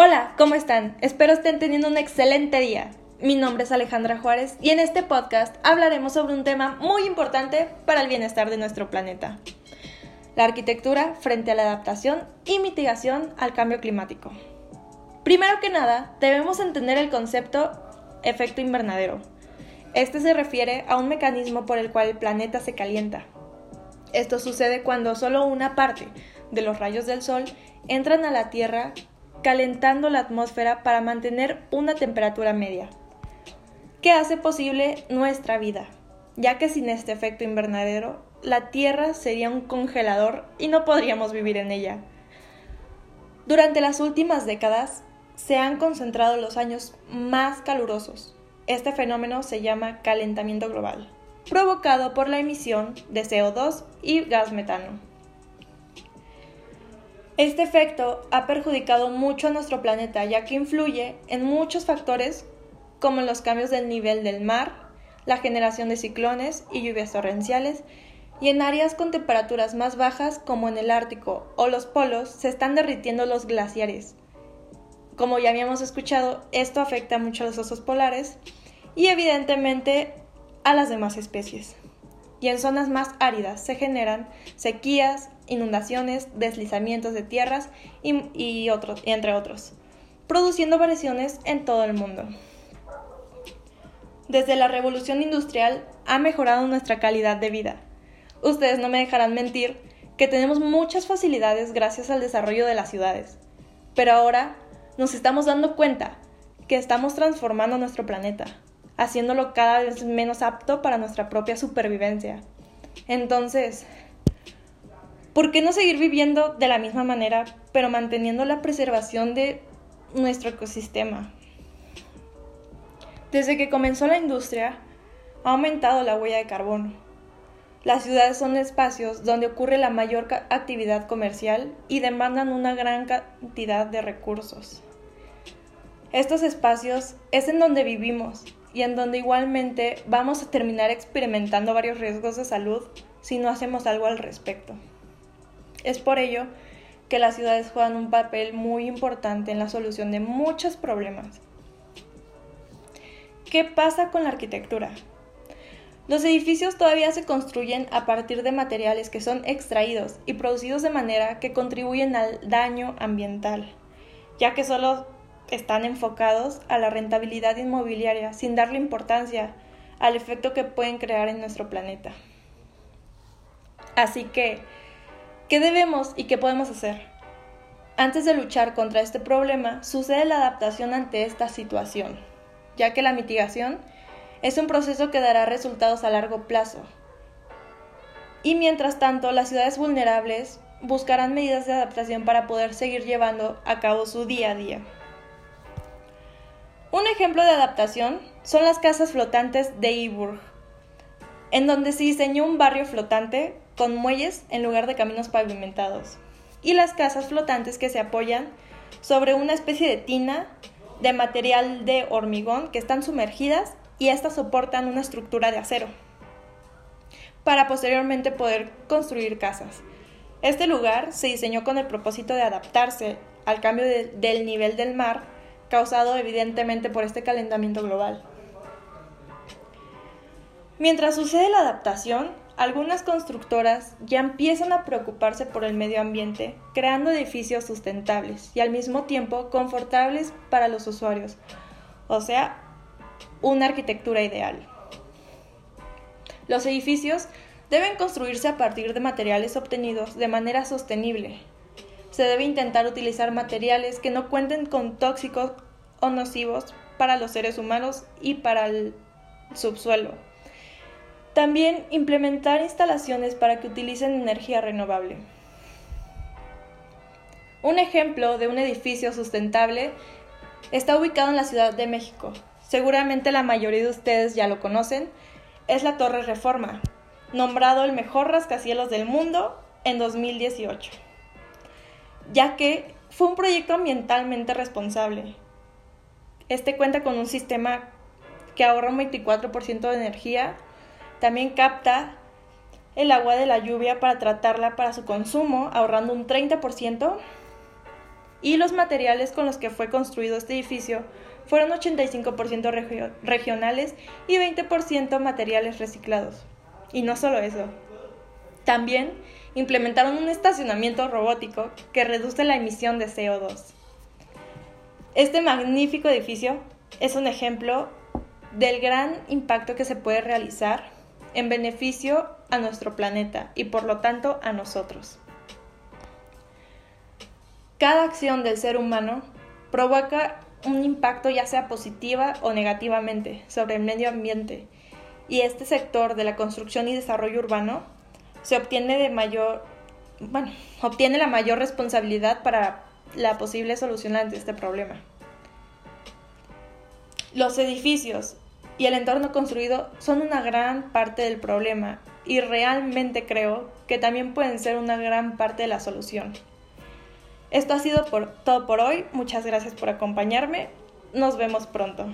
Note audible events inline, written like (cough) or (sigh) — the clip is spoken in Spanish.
Hola, ¿cómo están? Espero estén teniendo un excelente día. Mi nombre es Alejandra Juárez y en este podcast hablaremos sobre un tema muy importante para el bienestar de nuestro planeta. La arquitectura frente a la adaptación y mitigación al cambio climático. Primero que nada, debemos entender el concepto efecto invernadero. Este se refiere a un mecanismo por el cual el planeta se calienta. Esto sucede cuando solo una parte de los rayos del Sol entran a la Tierra calentando la atmósfera para mantener una temperatura media, que hace posible nuestra vida, ya que sin este efecto invernadero, la Tierra sería un congelador y no podríamos vivir en ella. Durante las últimas décadas se han concentrado los años más calurosos. Este fenómeno se llama calentamiento global, provocado por la emisión de CO2 y gas metano. Este efecto ha perjudicado mucho a nuestro planeta ya que influye en muchos factores como los cambios del nivel del mar, la generación de ciclones y lluvias torrenciales, y en áreas con temperaturas más bajas como en el Ártico o los polos se están derritiendo los glaciares. Como ya habíamos escuchado, esto afecta mucho a los osos polares y evidentemente a las demás especies. Y en zonas más áridas se generan sequías, inundaciones, deslizamientos de tierras y, otros, entre otros, produciendo variaciones en todo el mundo. Desde la revolución industrial ha mejorado nuestra calidad de vida. Ustedes no me dejarán mentir que tenemos muchas facilidades gracias al desarrollo de las ciudades, pero ahora nos estamos dando cuenta que estamos transformando nuestro planeta, haciéndolo cada vez menos apto para nuestra propia supervivencia. Entonces, ¿Por qué no seguir viviendo de la misma manera, pero manteniendo la preservación de nuestro ecosistema? Desde que comenzó la industria, ha aumentado la huella de carbono. Las ciudades son espacios donde ocurre la mayor actividad comercial y demandan una gran cantidad de recursos. Estos espacios es en donde vivimos y en donde igualmente vamos a terminar experimentando varios riesgos de salud si no hacemos algo al respecto. Es por ello que las ciudades juegan un papel muy importante en la solución de muchos problemas. ¿Qué pasa con la arquitectura? Los edificios todavía se construyen a partir de materiales que son extraídos y producidos de manera que contribuyen al daño ambiental, ya que solo están enfocados a la rentabilidad inmobiliaria sin darle importancia al efecto que pueden crear en nuestro planeta. Así que, ¿Qué debemos y qué podemos hacer? Antes de luchar contra este problema, sucede la adaptación ante esta situación, ya que la mitigación es un proceso que dará resultados a largo plazo. Y mientras tanto, las ciudades vulnerables buscarán medidas de adaptación para poder seguir llevando a cabo su día a día. Un ejemplo de adaptación son las casas flotantes de Iburg, en donde se diseñó un barrio flotante con muelles en lugar de caminos pavimentados, y las casas flotantes que se apoyan sobre una especie de tina de material de hormigón que están sumergidas y estas soportan una estructura de acero para posteriormente poder construir casas. Este lugar se diseñó con el propósito de adaptarse al cambio del nivel del mar causado evidentemente por este calentamiento global. Mientras sucede la adaptación, algunas constructoras ya empiezan a preocuparse por el medio ambiente, creando edificios sustentables y al mismo tiempo confortables para los usuarios, o sea, una arquitectura ideal. Los edificios deben construirse a partir de materiales obtenidos de manera sostenible. Se debe intentar utilizar materiales que no cuenten con tóxicos o nocivos para los seres humanos y para el subsuelo también implementar instalaciones para que utilicen energía renovable. Un ejemplo de un edificio sustentable está ubicado en la Ciudad de México. Seguramente la mayoría de ustedes ya lo conocen. Es la Torre Reforma, nombrado el mejor rascacielos del mundo en 2018, ya que fue un proyecto ambientalmente responsable. Este cuenta con un sistema que ahorra un 24% de energía también capta el agua de la lluvia para tratarla para su consumo, ahorrando un 30%. y los materiales con los que fue construido este edificio fueron 85% regionales y 20% materiales reciclados. Y no solo eso, también implementaron un estacionamiento robótico que reduce la emisión de CO2. Este magnífico edificio es un ejemplo del gran impacto que se puede realizar en beneficio a nuestro planeta y por lo tanto a nosotros. Cada acción del ser humano provoca un impacto ya sea positiva o negativamente sobre el medio ambiente y este sector de la construcción y desarrollo urbano se obtiene de mayor bueno, (laughs) obtiene la mayor responsabilidad para la posible solución ante este problema. Los edificios y el entorno construido son una gran parte del problema y realmente creo que también pueden ser una gran parte de la solución. Esto ha sido por, todo por hoy. Muchas gracias por acompañarme. Nos vemos pronto.